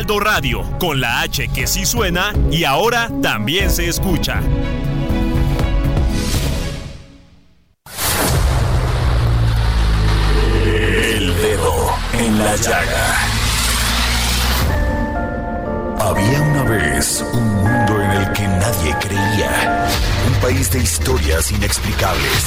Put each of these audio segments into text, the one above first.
Heraldo Radio, con la H que sí suena y ahora también se escucha. El dedo en la llaga. Había una vez un mundo en el que nadie creía. Un país de historias inexplicables.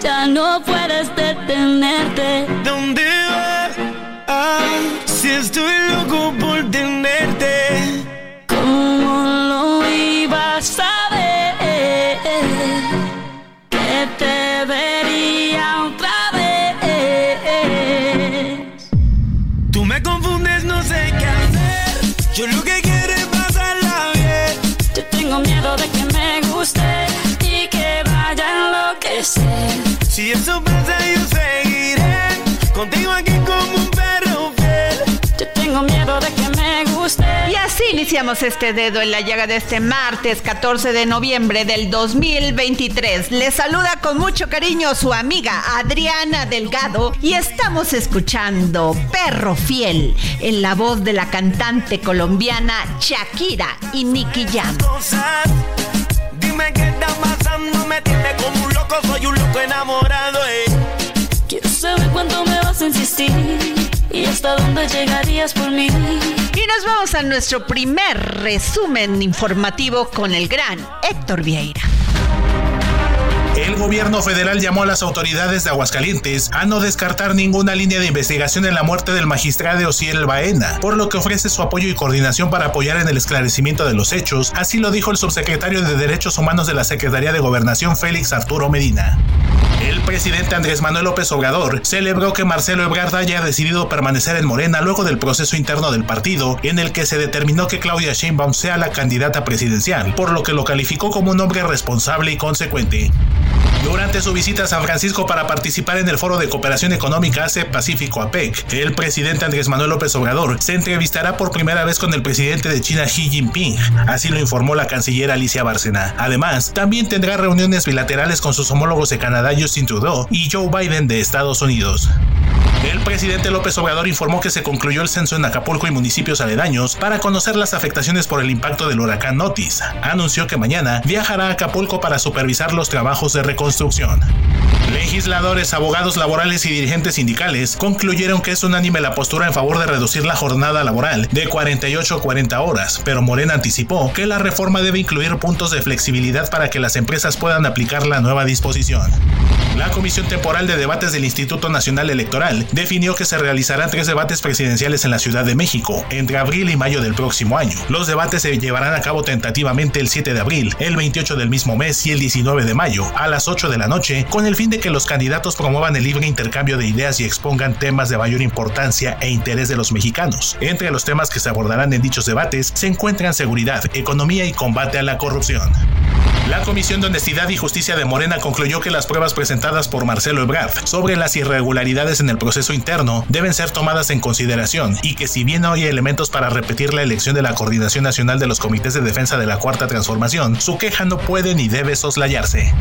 ya no puedes detenerte. ¿Dónde vas? Ah, si estoy loco por tenerte. Iniciamos este dedo en la llaga de este martes 14 de noviembre del 2023. Les saluda con mucho cariño su amiga Adriana Delgado y estamos escuchando Perro Fiel en la voz de la cantante colombiana Shakira y Nicky Jam. Dime qué está pasando, me tiene como un loco, soy un loco enamorado. Eh. Quiero saber cuánto me vas a insistir y hasta dónde llegarías por mí. Y nos vamos a nuestro primer resumen informativo con el gran Héctor Vieira. El gobierno federal llamó a las autoridades de Aguascalientes a no descartar ninguna línea de investigación en la muerte del magistrado Ociel Baena, por lo que ofrece su apoyo y coordinación para apoyar en el esclarecimiento de los hechos, así lo dijo el subsecretario de Derechos Humanos de la Secretaría de Gobernación Félix Arturo Medina. El presidente Andrés Manuel López Obrador celebró que Marcelo Ebrard haya decidido permanecer en Morena luego del proceso interno del partido, en el que se determinó que Claudia Sheinbaum sea la candidata presidencial, por lo que lo calificó como un hombre responsable y consecuente. Durante su visita a San Francisco para participar en el Foro de Cooperación Económica Asia-Pacífico APEC, el presidente Andrés Manuel López Obrador se entrevistará por primera vez con el presidente de China Xi Jinping, así lo informó la canciller Alicia Bárcena. Además, también tendrá reuniones bilaterales con sus homólogos de Canadá Justin Trudeau y Joe Biden de Estados Unidos. El presidente López Obrador informó que se concluyó el censo en Acapulco y municipios aledaños para conocer las afectaciones por el impacto del huracán Otis. Anunció que mañana viajará a Acapulco para supervisar los trabajos de reconstrucción. Legisladores, abogados laborales y dirigentes sindicales concluyeron que es unánime la postura en favor de reducir la jornada laboral de 48 a 40 horas, pero Morena anticipó que la reforma debe incluir puntos de flexibilidad para que las empresas puedan aplicar la nueva disposición. La Comisión Temporal de Debates del Instituto Nacional Electoral definió que se realizarán tres debates presidenciales en la Ciudad de México entre abril y mayo del próximo año. Los debates se llevarán a cabo tentativamente el 7 de abril, el 28 del mismo mes y el 19 de mayo a las 8 de la noche, con el fin de que los candidatos promuevan el libre intercambio de ideas y expongan temas de mayor importancia e interés de los mexicanos. Entre los temas que se abordarán en dichos debates se encuentran seguridad, economía y combate a la corrupción. La Comisión de Honestidad y Justicia de Morena concluyó que las pruebas presentadas por Marcelo Ebrard sobre las irregularidades en el proceso interno deben ser tomadas en consideración y que si bien no hay elementos para repetir la elección de la Coordinación Nacional de los Comités de Defensa de la Cuarta Transformación, su queja no puede ni debe soslayarse.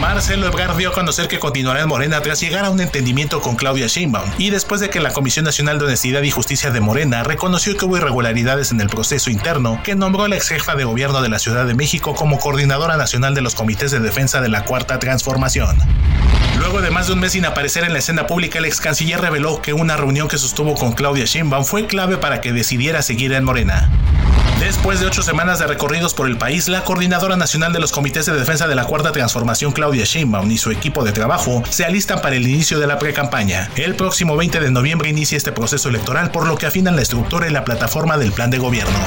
Marcelo Ebrard dio a conocer que continuará en Morena tras llegar a un entendimiento con Claudia Sheinbaum y después de que la Comisión Nacional de Honestidad y Justicia de Morena reconoció que hubo irregularidades en el proceso interno, que nombró a la ex jefa de gobierno de la Ciudad de México como coordinadora nacional de los comités de defensa de la Cuarta Transformación. Luego de más de un mes sin aparecer en la escena pública, el ex canciller reveló que una reunión que sostuvo con Claudia Sheinbaum fue clave para que decidiera seguir en Morena. Después de ocho semanas de recorridos por el país, la coordinadora nacional de los comités de defensa de la Cuarta Transformación, Claudia Sheinbaum, y su equipo de trabajo se alistan para el inicio de la precampaña. El próximo 20 de noviembre inicia este proceso electoral, por lo que afinan la estructura y la plataforma del plan de gobierno.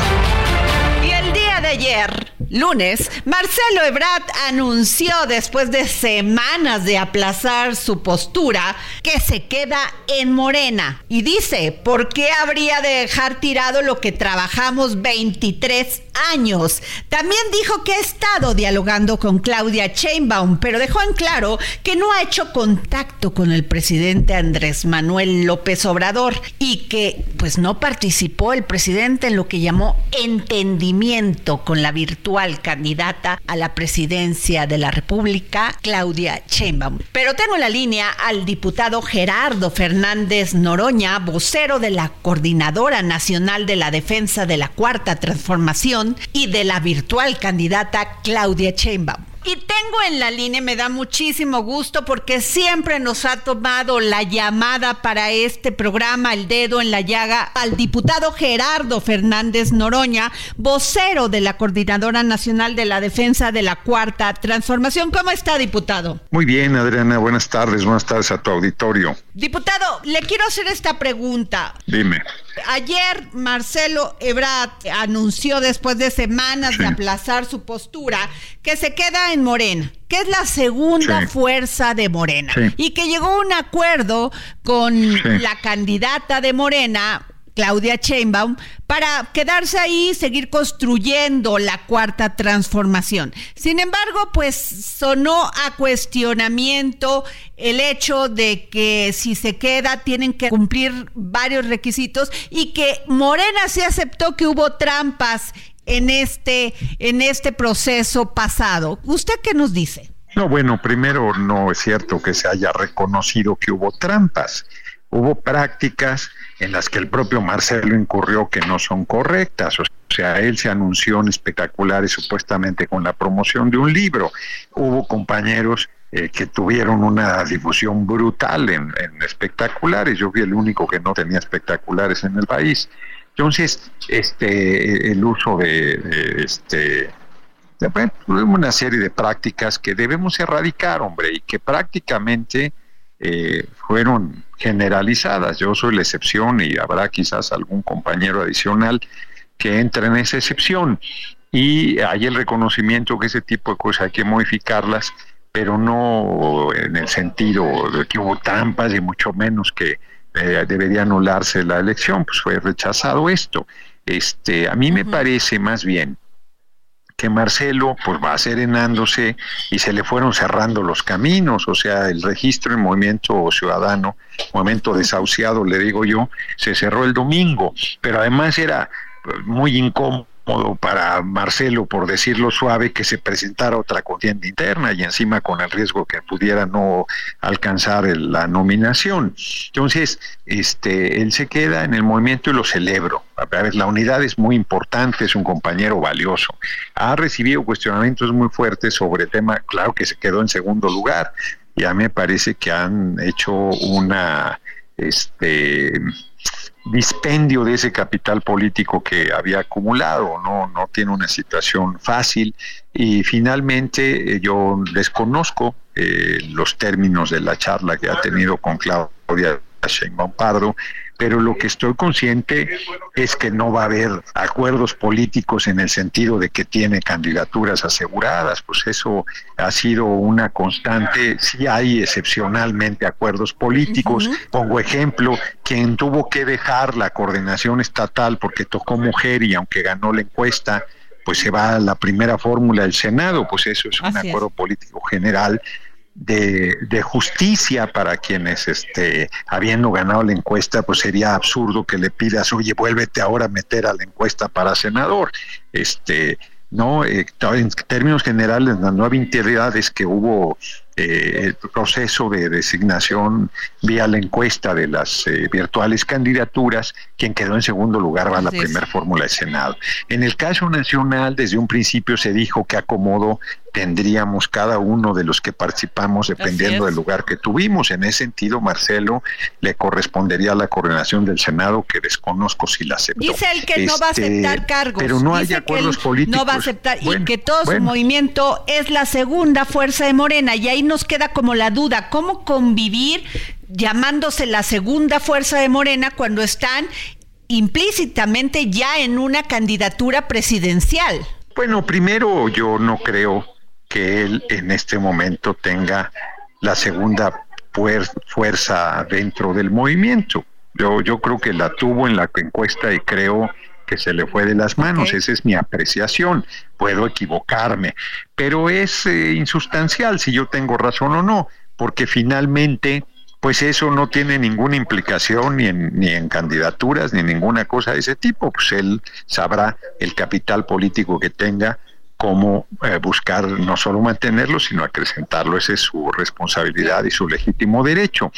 Y el día de ayer, lunes, Marcelo Ebrard anunció después de semanas de aplazar su postura que se queda en Morena. Y dice, ¿por qué habría de dejar tirado lo que trabajamos 23 años? También dijo que ha estado dialogando con Claudia Sheinbaum, pero dejó en claro que no ha hecho contacto con el presidente Andrés Manuel López Obrador y que pues no participó el presidente en lo que llamó entendimiento con la virtual candidata a la presidencia de la República, Claudia Sheinbaum. Pero tengo en la línea al diputado Gerardo Fernández Noroña, vocero de la Coordinadora Nacional de la Defensa de la Cuarta Transformación y de la virtual candidata Claudia Sheinbaum. Y tengo en la línea, me da muchísimo gusto porque siempre nos ha tomado la llamada para este programa, El Dedo en la Llaga, al diputado Gerardo Fernández Noroña, vocero de la Coordinadora Nacional de la Defensa de la Cuarta Transformación. ¿Cómo está, diputado? Muy bien, Adriana, buenas tardes, buenas tardes a tu auditorio. Diputado, le quiero hacer esta pregunta. Dime. Ayer Marcelo Ebrard anunció después de semanas de aplazar su postura que se queda en Morena, que es la segunda fuerza de Morena, y que llegó a un acuerdo con la candidata de Morena, Claudia Sheinbaum, para quedarse ahí y seguir construyendo la cuarta transformación. Sin embargo, pues sonó a cuestionamiento el hecho de que si se queda tienen que cumplir varios requisitos y que Morena sí aceptó que hubo trampas en este, en este proceso pasado. ¿Usted qué nos dice? No, bueno, primero no es cierto que se haya reconocido que hubo trampas. Hubo prácticas en las que el propio Marcelo incurrió que no son correctas. O sea, él se anunció en espectaculares supuestamente con la promoción de un libro. Hubo compañeros eh, que tuvieron una difusión brutal en, espectaculares. Yo fui el único que no tenía espectaculares en el país. Entonces, este, el uso de, de este, una serie de prácticas que debemos erradicar, hombre, y que prácticamente eh, fueron generalizadas. Yo soy la excepción y habrá quizás algún compañero adicional que entre en esa excepción. Y hay el reconocimiento que ese tipo de cosas hay que modificarlas, pero no en el sentido de que hubo trampas y mucho menos que eh, debería anularse la elección, pues fue rechazado esto. Este, a mí me parece más bien que Marcelo pues va serenándose y se le fueron cerrando los caminos, o sea, el registro en Movimiento Ciudadano, Movimiento Desahuciado, le digo yo, se cerró el domingo, pero además era pues, muy incómodo para Marcelo, por decirlo suave, que se presentara otra contienda interna y encima con el riesgo que pudiera no alcanzar la nominación. Entonces, este, él se queda en el movimiento y lo celebro. A ver, la unidad es muy importante, es un compañero valioso. Ha recibido cuestionamientos muy fuertes sobre el tema, claro que se quedó en segundo lugar. Ya me parece que han hecho una este dispendio de ese capital político que había acumulado, no, no tiene una situación fácil. Y finalmente eh, yo desconozco eh, los términos de la charla que ha tenido con Claudia Sheinbaum Pardo, pero lo que estoy consciente es que no va a haber acuerdos políticos en el sentido de que tiene candidaturas aseguradas, pues eso ha sido una constante, sí hay excepcionalmente acuerdos políticos, pongo ejemplo, quien tuvo que dejar la coordinación estatal porque tocó mujer y aunque ganó la encuesta, pues se va a la primera fórmula del Senado, pues eso es un acuerdo político general de, justicia para quienes, este, habiendo ganado la encuesta, pues sería absurdo que le pidas, oye, vuélvete ahora a meter a la encuesta para senador. Este, no, eh, en términos generales, la nueva integridad es que hubo eh, el proceso de designación vía la encuesta de las eh, virtuales candidaturas, quien quedó en segundo lugar va a la primera fórmula de Senado. En el caso nacional, desde un principio se dijo que acomodo tendríamos cada uno de los que participamos dependiendo del lugar que tuvimos. En ese sentido, Marcelo le correspondería a la coordinación del Senado, que desconozco si la aceptó. Dice él que no va a Este, aceptar cargos. Pero no hay Dice acuerdos políticos. No va a aceptar Bueno, y que todo su movimiento es la segunda fuerza de Morena. Y ahí nos queda como la duda, ¿cómo convivir llamándose la segunda fuerza de Morena cuando están implícitamente ya en una candidatura presidencial? Bueno, primero yo no creo que él en este momento tenga la segunda fuer- fuerza dentro del movimiento. Yo, yo creo que la tuvo en la encuesta y creo que se le fue de las manos. Esa es mi apreciación. Puedo equivocarme, pero es eh, insustancial si yo tengo razón o no, porque finalmente, pues eso no tiene ninguna implicación ni en, ni en candidaturas ni ninguna cosa de ese tipo. Pues él sabrá el capital político que tenga cómo eh, buscar no solo mantenerlo, sino acrecentarlo. Esa es su responsabilidad y su legítimo derecho.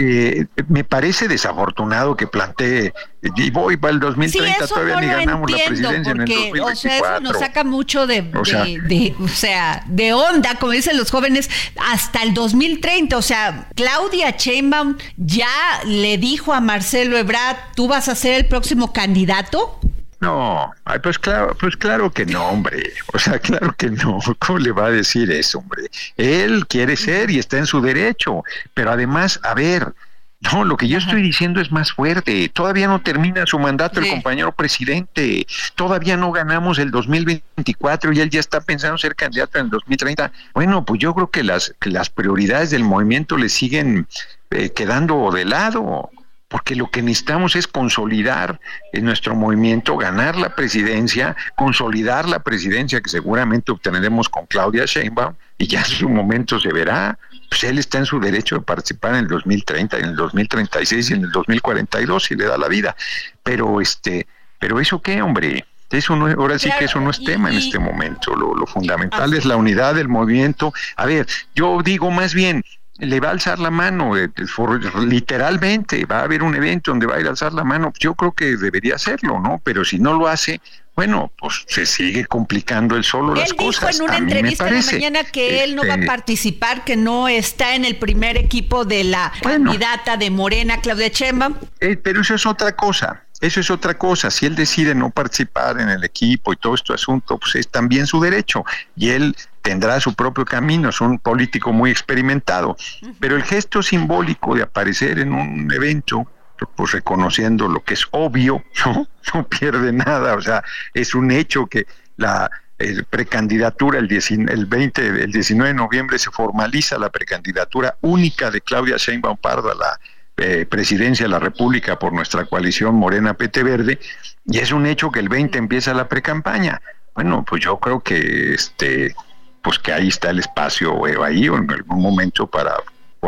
Eh, me parece desafortunado que plantee, y voy para el Sí, 2030, eso todavía no ni ganamos la presidencia en el porque, o sea, 2024. eso nos saca mucho de, O sea- de- de- o sea, de onda, como dicen los jóvenes, hasta el 2030. O sea, Claudia Sheinbaum ya le dijo a Marcelo Ebrard, ¿tú vas a ser el próximo candidato? No, ay, pues claro, pues claro que no, hombre. O sea, claro que no. ¿Cómo le va a decir eso, hombre? Él quiere ser y está en su derecho. Pero además, a ver, no, lo que yo estoy diciendo es más fuerte. Todavía no termina su mandato Sí. el compañero presidente. Todavía no ganamos el 2024 y él ya está pensando ser candidato en el 2030. Bueno, pues yo creo que las, que las prioridades del movimiento le siguen eh, quedando de lado porque lo que necesitamos es consolidar en nuestro movimiento, ganar la presidencia, consolidar la presidencia que seguramente obtendremos con Claudia Sheinbaum y ya en su momento se verá. Pues él está en su derecho de participar en el 2030, en el 2036 y en el 2042 si le da la vida. Pero este, pero eso qué, hombre. Eso no, ahora sí que eso no es tema en este momento. Lo, lo fundamental Así es la unidad del movimiento. A ver, yo digo más bien, le va a alzar la mano, eh, for- literalmente, va a haber un evento donde va a ir a alzar la mano, yo creo que debería hacerlo, ¿no? Pero si no lo hace, bueno, pues se sigue complicando él solo las Él dijo cosas. en una A mí me entrevista parece. mañana que él no va a Este, participar, que no está en el primer equipo de la Bueno. candidata de Morena, Claudia Sheinbaum. Eh, pero eso es otra cosa. Eso es otra cosa. Si él decide no participar en el equipo y todo este asunto, pues es también su derecho. Y él tendrá su propio camino. Es un político muy experimentado. Pero el gesto simbólico de aparecer en un evento, pues reconociendo lo que es obvio, no, no pierde nada. O sea, es un hecho que la eh, precandidatura el, 10 el 20, el 19 de noviembre se formaliza la precandidatura única de Claudia Sheinbaum Pardo a la eh, presidencia de la República por nuestra coalición Morena PT Verde y es un hecho que el 20 empieza la precampaña. Bueno, pues yo creo que este pues que ahí está el espacio eh, ahí o en algún momento para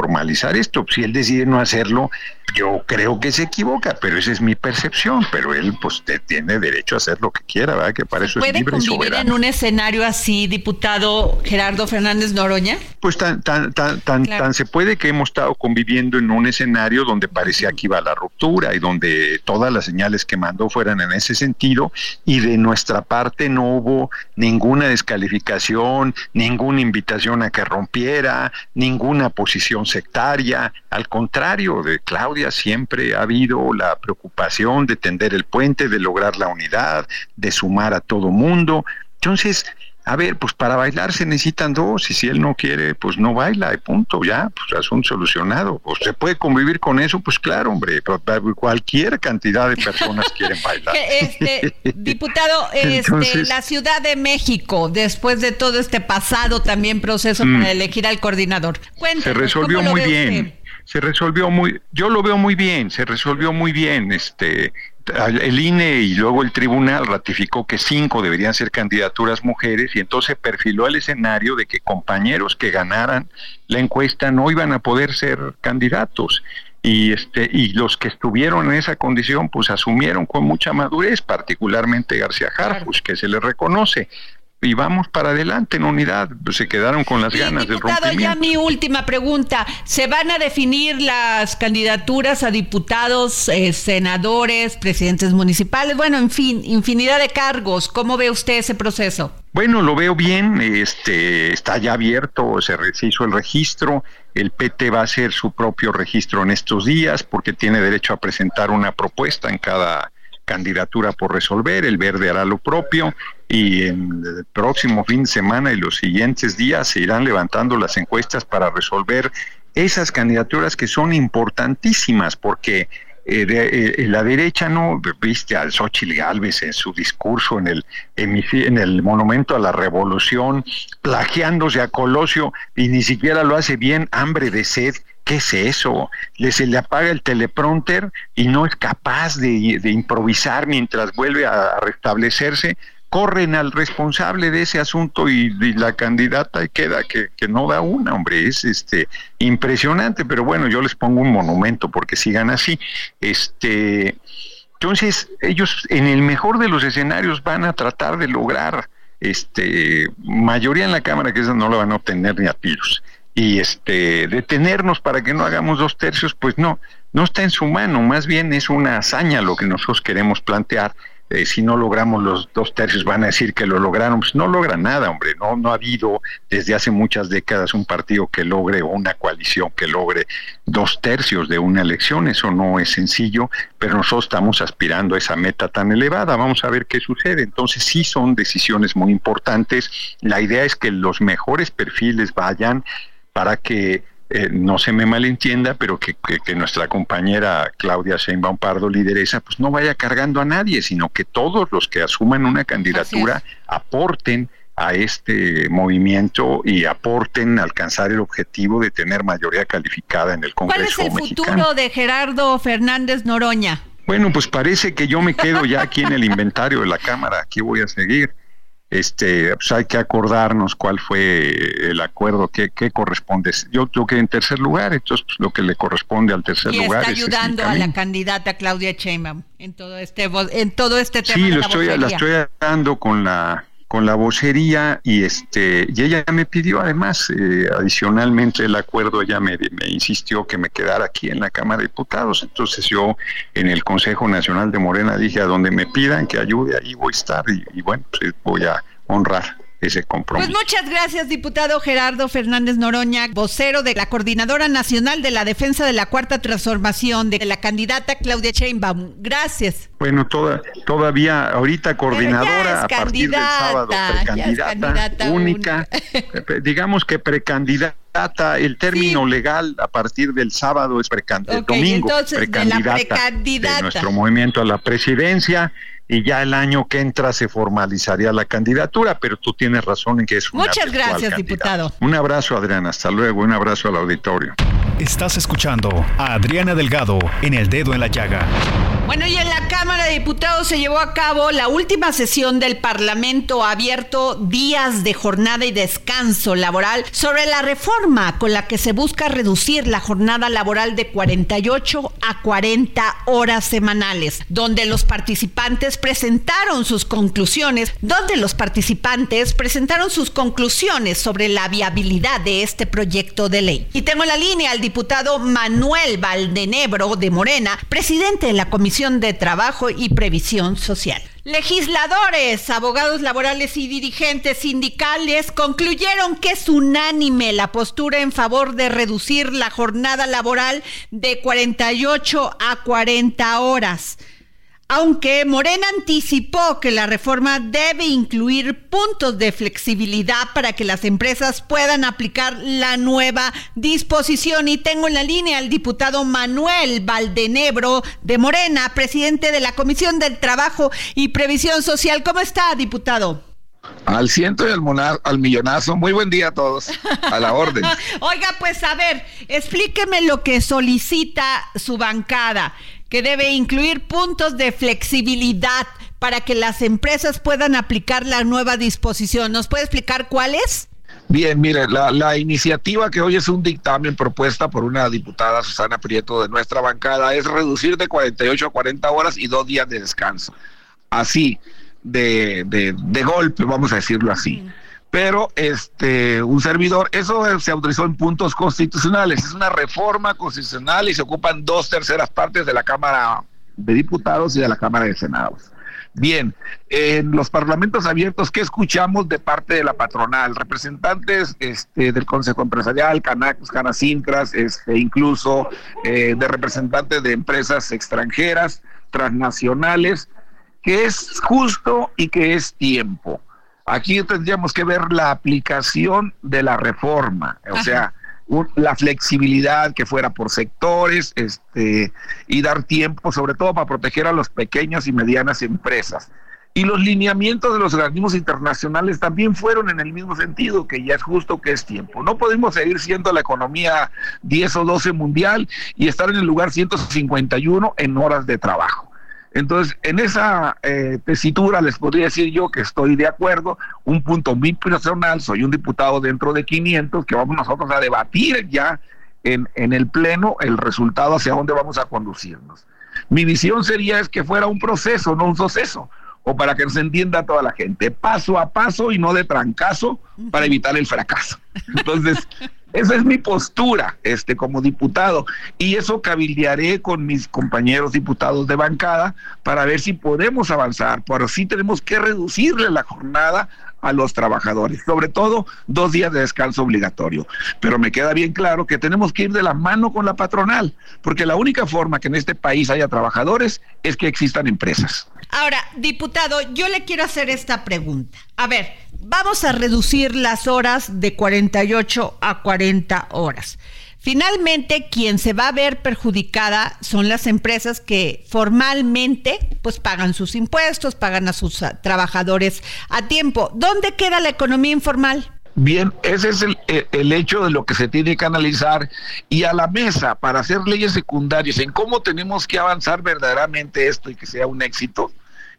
formalizar esto. Si él decide no hacerlo, yo creo que se equivoca, pero esa es mi percepción, pero él pues te- tiene derecho a hacer lo que quiera, ¿verdad? Que para eso es ¿Puede libre y convivir soberano. en un escenario así, diputado Gerardo Fernández Noroña? Pues tan, tan, tan, tan, Claro. tan se puede que hemos estado conviviendo en un escenario donde parecía que iba la ruptura y donde todas las señales que mandó fueran en ese sentido y de nuestra parte no hubo ninguna descalificación, ninguna invitación a que rompiera, ninguna posición sectaria. Al contrario, de Claudia siempre ha habido la preocupación de tender el puente, de lograr la unidad, de sumar a todo mundo. Entonces, a ver, pues para bailar se necesitan dos y si él no quiere, pues no baila y punto, ya, pues asunto solucionado. Pues se puede convivir con eso, pues claro, hombre, cualquier cantidad de personas quieren bailar. Este, diputado, este, Entonces- la Ciudad de México, después de todo este pasado también proceso para elegir al coordinador. Mm. Se resolvió ¿cómo lo muy bien. usted? Se resolvió muy, yo lo veo muy bien, se resolvió muy bien. Este, el INE y luego el tribunal ratificó que cinco deberían ser candidaturas mujeres y entonces perfiló el escenario de que compañeros que ganaran la encuesta no iban a poder ser candidatos. Y este y los que estuvieron en esa condición pues asumieron con mucha madurez particularmente García Harfuch que se le reconoce y vamos para adelante en unidad pues, se quedaron con las ganas del rompimiento ya mi última pregunta. ¿Se van a definir las candidaturas a diputados, eh, senadores, presidentes municipales? Bueno, en fin, infinidad de cargos. ¿Cómo ve usted ese proceso? Bueno, lo veo bien, este está ya abierto, se, se, hizo el registro, el PT va a hacer su propio registro en estos días porque tiene derecho a presentar una propuesta en cada candidatura por resolver, el verde hará lo propio y en el próximo fin de semana y los siguientes días se irán levantando las encuestas para resolver esas candidaturas que son importantísimas porque eh, de, eh, la derecha no viste al Xochitl Galvez en su discurso en el en el monumento a la revolución plagiándose a Colosio y ni siquiera lo hace bien hambre de sed ¿Qué es eso? Le, se le apaga el teleprompter y no es capaz de, de improvisar mientras vuelve a restablecerse corren al responsable de ese asunto y, y la candidata queda que, que, no da una, hombre, es este impresionante, pero bueno, yo les pongo un monumento porque sigan así. Este, entonces, ellos en el mejor de los escenarios van a tratar de lograr este mayoría en la Cámara, que esa no la van a obtener ni a tiros. Y este detenernos para que no hagamos dos tercios, pues no, no está en su mano, más bien es una hazaña lo que nosotros queremos plantear eh, si no logramos los dos tercios van a decir que lo lograron, pues no logra nada, hombre, no, no ha habido desde hace muchas décadas un partido que logre o una coalición que logre dos tercios de una elección, eso no es sencillo, pero nosotros estamos aspirando a esa meta tan elevada, vamos a ver qué sucede, entonces sí son decisiones muy importantes, la idea es que los mejores perfiles vayan para que eh, no se me malentienda, pero que, que, que, nuestra compañera Claudia Sheinbaum Pardo, lideresa, pues no vaya cargando a nadie, sino que todos los que asuman una candidatura aporten a este movimiento y aporten a alcanzar el objetivo de tener mayoría calificada en el Congreso ¿Cuál es el mexicano. futuro de Gerardo Fernández Noroña? Bueno, pues parece que yo me quedo ya aquí en el inventario de la Cámara, aquí voy a seguir este, pues hay que acordarnos cuál fue el acuerdo, qué, qué corresponde. Yo creo que en tercer lugar, entonces pues, lo que le corresponde al tercer y lugar está es ayudando a la candidata Claudia Sheinbaum en todo este en todo este tema. Sí, de lo la, estoy, la estoy dando con la con la vocería y este y ella me pidió además eh, adicionalmente el acuerdo ella me, me, insistió que me quedara aquí en la Cámara de Diputados. Entonces yo en el Consejo Nacional de Morena dije a donde me pidan que ayude ahí voy a estar y, y bueno pues voy a honrar ese compromiso. Pues muchas gracias, diputado Gerardo Fernández Noroña, vocero de la Coordinadora Nacional de la Defensa de la Cuarta Transformación de la candidata Claudia Sheinbaum. Gracias. Bueno, toda, todavía ahorita coordinadora a partir del sábado, precandidata única, digamos que precandidata el término sí. legal a partir del sábado es precandidata, okay, domingo, entonces, precandidata, de, precandidata de nuestro movimiento a la presidencia y ya el año que entra se formalizaría la candidatura, pero tú tienes razón en que es una Muchas gracias, diputado. Un abrazo, Adriana, hasta luego, un abrazo al auditorio. Estás escuchando a Adriana Delgado en El Dedo en la Llaga. Bueno, y en la Cámara de Diputados se llevó a cabo la última sesión del Parlamento abierto días de jornada y descanso laboral sobre la reforma con la que se busca reducir la jornada laboral de 48 a 40 horas semanales, donde los participantes presentaron sus conclusiones, donde los participantes presentaron sus conclusiones sobre la viabilidad de este proyecto de ley. Y tengo en la línea al diputado Manuel Valdenebro de Morena, presidente de la Comisión de Trabajo y Previsión Social. Legisladores, abogados laborales y dirigentes sindicales concluyeron que es unánime la postura en favor de reducir la jornada laboral de 48 a 40 horas. Aunque Morena anticipó que la reforma debe incluir puntos de flexibilidad para que las empresas puedan aplicar la nueva disposición. Y tengo en la línea al diputado Manuel Valdenebro de Morena, presidente de la Comisión del Trabajo y Previsión Social. ¿Cómo está, diputado? Al ciento y al, monar, al millonazo. Muy buen día a todos. A la orden. Oiga, pues a ver, explíqueme lo que solicita su bancada que debe incluir puntos de flexibilidad para que las empresas puedan aplicar la nueva disposición. ¿Nos puede explicar cuáles? Bien, mire, la, la, iniciativa que hoy es un dictamen propuesta por una diputada Susana Prieto de nuestra bancada es reducir de 48 a 40 horas y dos días de descanso. Así, de, de, de golpe, vamos a decirlo así. Pero este un servidor, eso se autorizó en puntos constitucionales, es una reforma constitucional y se ocupan dos terceras partes de la Cámara de Diputados y de la Cámara de Senados. Bien, en los parlamentos abiertos, ¿qué escuchamos de parte de la patronal? Representantes este, del Consejo Empresarial, Canac, Canacintras, este, incluso eh, de representantes de empresas extranjeras, transnacionales, que es justo y que es tiempo. Aquí tendríamos que ver la aplicación de la reforma, o sea, la flexibilidad que fuera por sectores este, y dar tiempo, sobre todo para proteger a las pequeñas y medianas empresas. Y los lineamientos de los organismos internacionales también fueron en el mismo sentido, que ya es justo que es tiempo. No podemos seguir siendo la economía 10 o 12 mundial y estar en el lugar 151 en horas de trabajo. Entonces, en esa eh, tesitura les podría decir yo que estoy de acuerdo, un punto muy personal, soy un diputado dentro de 500, que vamos nosotros a debatir ya en, en el Pleno el resultado hacia dónde vamos a conducirnos. Mi visión sería es que fuera un proceso, no un suceso, o para que se entienda toda la gente, paso a paso y no de trancazo para evitar el fracaso. Entonces, esa es mi postura este, como diputado. Y eso cabildearé con mis compañeros diputados de bancada para ver si podemos avanzar, pero sí tenemos que reducirle la jornada a los trabajadores, sobre todo dos días de descanso obligatorio. Pero me queda bien claro que tenemos que ir de la mano con la patronal, porque la única forma que en este país haya trabajadores es que existan empresas. Ahora, diputado, yo le quiero hacer esta pregunta. A ver, vamos a reducir las horas de 48 a 40 horas. Finalmente, quien se va a ver perjudicada son las empresas que formalmente pues pagan sus impuestos, pagan a sus trabajadores a tiempo. ¿Dónde queda la economía informal? Bien, ese es el, el, hecho de lo que se tiene que analizar y a la mesa para hacer leyes secundarias en cómo tenemos que avanzar verdaderamente esto y que sea un éxito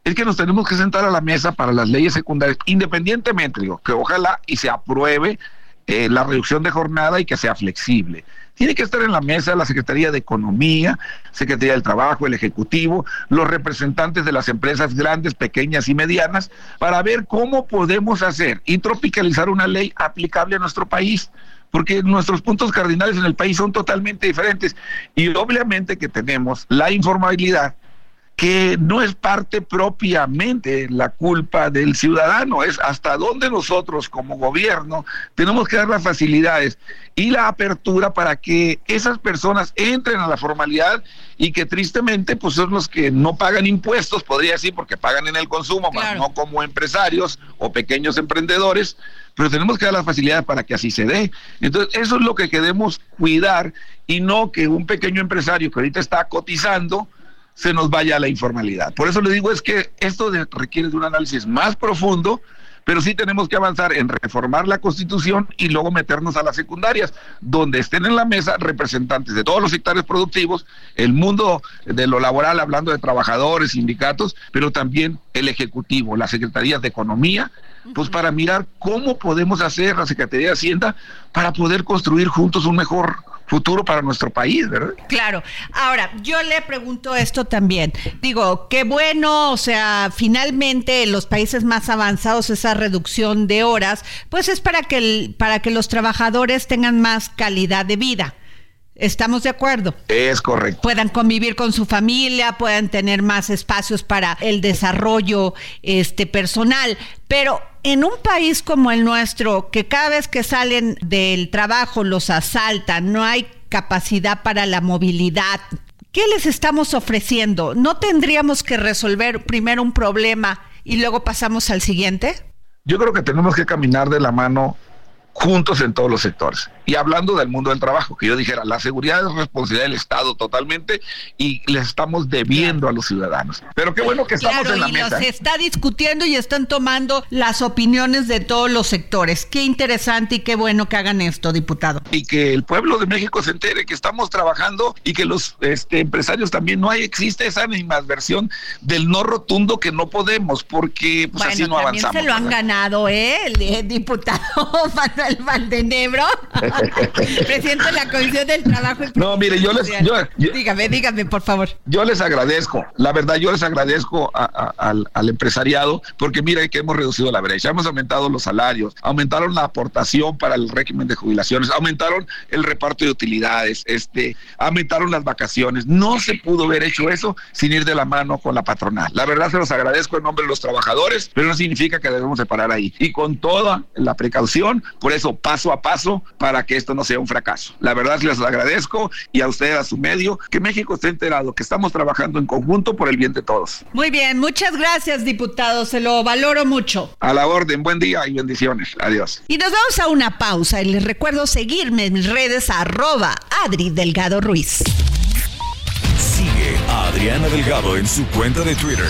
es que nos tenemos que sentar a la mesa para las leyes secundarias, independientemente, digo, que ojalá y se apruebe eh, la reducción de jornada y que sea flexible. Tiene que estar en la mesa la Secretaría de Economía, Secretaría del Trabajo, el Ejecutivo, los representantes de las empresas grandes, pequeñas y medianas, para ver cómo podemos hacer y tropicalizar una ley aplicable a nuestro país porque nuestros puntos cardinales en el país son totalmente diferentes y obviamente que tenemos la informabilidad que no es parte propiamente la culpa del ciudadano, es hasta dónde nosotros como gobierno tenemos que dar las facilidades y la apertura para que esas personas entren a la formalidad y que tristemente pues son los que no pagan impuestos, podría decir, porque pagan en el consumo, no como empresarios o pequeños emprendedores, pero tenemos que dar las facilidades para que así se dé. Entonces, eso es lo que queremos cuidar y no que un pequeño empresario que ahorita está cotizando, se nos vaya a la informalidad. Por eso le digo es que esto requiere de un análisis más profundo, pero sí tenemos que avanzar en reformar la constitución y luego meternos a las secundarias, donde estén en la mesa representantes de todos los sectores productivos, el mundo de lo laboral, hablando de trabajadores, sindicatos, pero también el Ejecutivo, las secretarías de Economía, pues para mirar cómo podemos hacer la Secretaría de Hacienda para poder construir juntos un mejor futuro para nuestro país, ¿verdad? Claro. Ahora, yo le pregunto esto también. Digo, qué bueno, o sea, finalmente en los países más avanzados esa reducción de horas, pues es para que el, para que los trabajadores tengan más calidad de vida. ¿Estamos de acuerdo? Es correcto. Puedan convivir con su familia, puedan tener más espacios para el desarrollo este personal, pero en un país como el nuestro, que cada vez que salen del trabajo los asaltan, no hay capacidad para la movilidad, ¿qué les estamos ofreciendo? ¿No tendríamos que resolver primero un problema y luego pasamos al siguiente? Yo creo que tenemos que caminar de la mano juntos en todos los sectores. Y hablando del mundo del trabajo, que yo dijera, la seguridad es responsabilidad del Estado totalmente y le estamos debiendo a los ciudadanos. Pero qué bueno que estamos en la y mesa. Se está discutiendo y están tomando las opiniones de todos los sectores. Qué interesante y qué bueno que hagan esto, diputado. Y que el pueblo de México se entere que estamos trabajando y que los este, empresarios también no hay, existe esa versión del no rotundo que no podemos, porque pues, así no avanzamos. se lo han ganado, ¿eh? El, diputado Manuel Valdenebro, presidente de la Comisión del Trabajo. Y no, mire, yo les... dígame, dígame, por favor. Yo les agradezco, la verdad, yo les agradezco al, al, empresariado, porque mire que hemos reducido la brecha, hemos aumentado los salarios, aumentaron la aportación para el régimen de jubilaciones, aumentaron el reparto de utilidades, este, aumentaron las vacaciones. No se pudo haber hecho eso sin ir de la mano con la patronal. La verdad se los agradezco en nombre de los trabajadores, pero no significa que debemos de parar ahí. Y con toda la precaución, por eso paso a paso, para que esto no sea un fracaso. La verdad les agradezco y a ustedes, a su medio, que México esté enterado, que estamos trabajando en conjunto por el bien de todos. Muy bien, muchas gracias, diputado, se lo valoro mucho. A la orden, buen día y bendiciones. Adiós. Y nos vamos a una pausa y les recuerdo seguirme en mis redes arroba Adri Delgado Ruiz. Sigue a Adriana Delgado en su cuenta de Twitter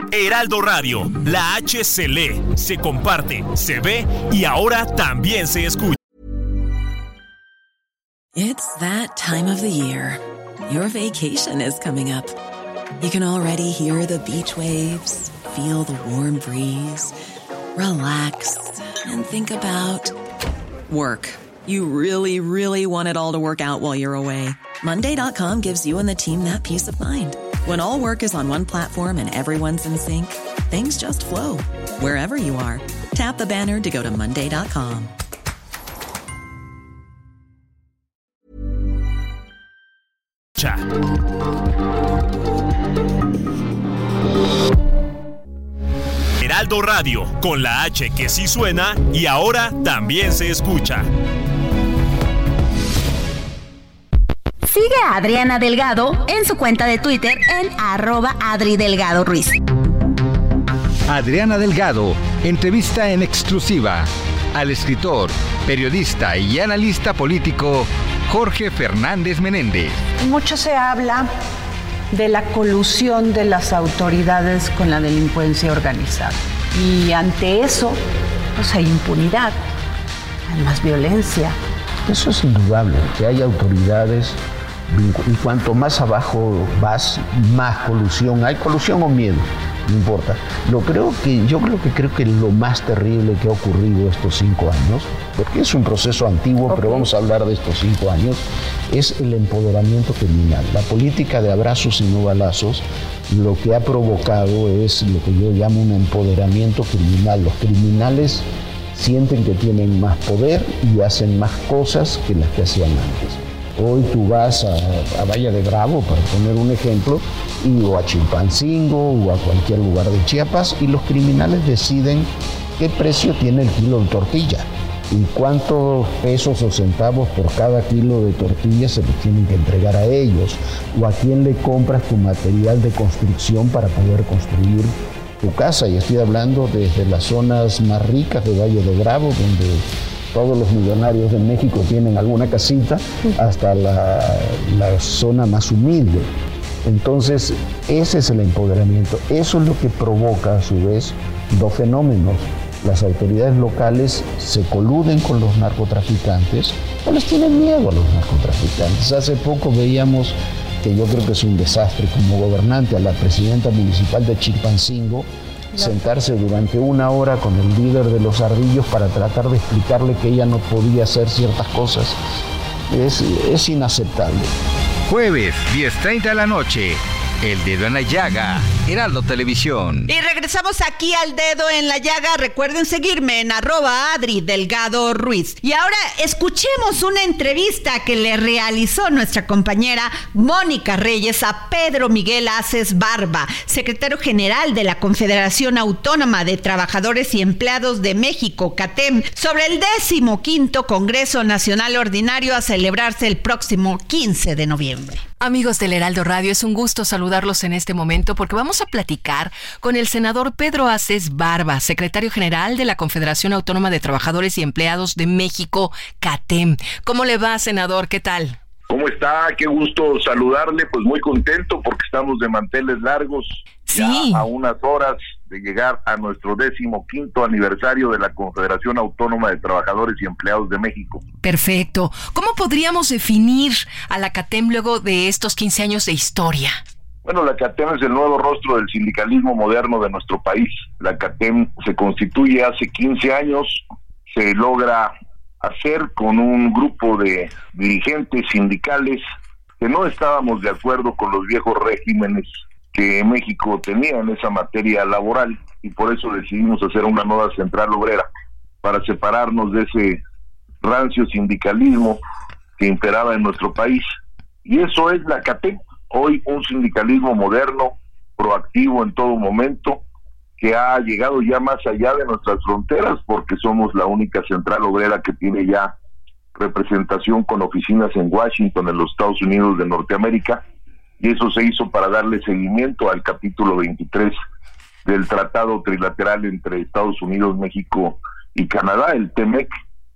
Heraldo Radio, la H se lee, se comparte, se ve y ahora también se escucha. It's that time of the year. Your vacation is coming up. You can already hear the beach waves, feel the warm breeze, relax and think about work. You really, really want it all to work out while you're away. Monday.com gives you and the team that peace of mind. When all work is on one platform and everyone's in sync, things just flow wherever you are. Tap the banner to go to Monday.com. Heraldo Radio, con la H que sí suena y ahora también se escucha. Sigue a Adriana Delgado en su cuenta de Twitter en arroba Adri Delgado Ruiz. Adriana Delgado entrevista en exclusiva al escritor, periodista y analista político Jorge Fernández Menéndez. Mucho se habla de la colusión de las autoridades con la delincuencia organizada. Y ante eso, pues hay impunidad, hay más violencia. Eso es indudable, que hay autoridades y cuanto más abajo vas, más colusión hay, colusión o miedo, no importa. Lo creo que, yo creo que creo que lo más terrible que ha ocurrido estos cinco años, porque es un proceso antiguo, pero vamos a hablar de estos cinco años, es el empoderamiento criminal. La política de abrazos y no balazos lo que ha provocado es lo que yo llamo un empoderamiento criminal. Los criminales sienten que tienen más poder y hacen más cosas que las que hacían antes. Hoy tú vas a, Valle de Bravo, para poner un ejemplo, o a Chimpancingo o a cualquier lugar de Chiapas y los criminales deciden qué precio tiene el kilo de tortilla y cuántos pesos o centavos por cada kilo de tortilla se les tienen que entregar a ellos o a quién le compras tu material de construcción para poder construir tu casa. Y estoy hablando desde las zonas más ricas de Valle de Bravo, donde todos los millonarios de México tienen alguna casita, hasta la, zona más humilde. Entonces, ese es el empoderamiento. Eso es lo que provoca, a su vez, dos fenómenos. Las autoridades locales se coluden con los narcotraficantes o les tienen miedo a los narcotraficantes. Hace poco veíamos, que yo creo que es un desastre como gobernante, a la presidenta municipal de Chilpancingo, sentarse durante una hora con el líder de los ardillos para tratar de explicarle que ella no podía hacer ciertas cosas. Es, inaceptable. Jueves, 10.30 de la noche. El dedo en la llaga, Heraldo Televisión. Y regresamos aquí al dedo en la llaga. Recuerden seguirme en arroba Adri Delgado Ruiz. Y ahora escuchemos una entrevista que le realizó nuestra compañera Mónica Reyes a Pedro Miguel Aces Barba, secretario general de la Confederación Autónoma de Trabajadores y Empleados de México, CATEM, sobre el décimo quinto Congreso Nacional Ordinario a celebrarse el próximo 15 de noviembre. Amigos del Heraldo Radio, es un gusto saludarlos en este momento porque vamos vamos a platicar con el senador Pedro Aces Barba, secretario general de la Confederación Autónoma de Trabajadores y Empleados de México, CATEM. ¿Cómo le va, senador? ¿Qué tal? ¿Cómo está? Qué gusto saludarle, pues muy contento porque estamos de manteles largos, sí. ya a unas horas de llegar a nuestro décimo quinto aniversario de la Confederación Autónoma de Trabajadores y Empleados de México. Perfecto. ¿Cómo podríamos definir a la CATEM luego de estos 15 años de historia? Bueno, la CATEM es el nuevo rostro del sindicalismo moderno de nuestro país. La CATEM se constituye hace 15 años, se logra hacer con un grupo de dirigentes sindicales que no estábamos de acuerdo con los viejos regímenes que México tenía en esa materia laboral y por eso decidimos hacer una nueva central obrera para separarnos de ese rancio sindicalismo que imperaba en nuestro país. Y eso es la CATEM, hoy un sindicalismo moderno, proactivo en todo momento, que ha llegado ya más allá de nuestras fronteras porque somos la única central obrera que tiene ya representación con oficinas en Washington, en los Estados Unidos de Norteamérica, y eso se hizo para darle seguimiento al capítulo 23 del Tratado Trilateral entre Estados Unidos, México y Canadá, el TEMEC,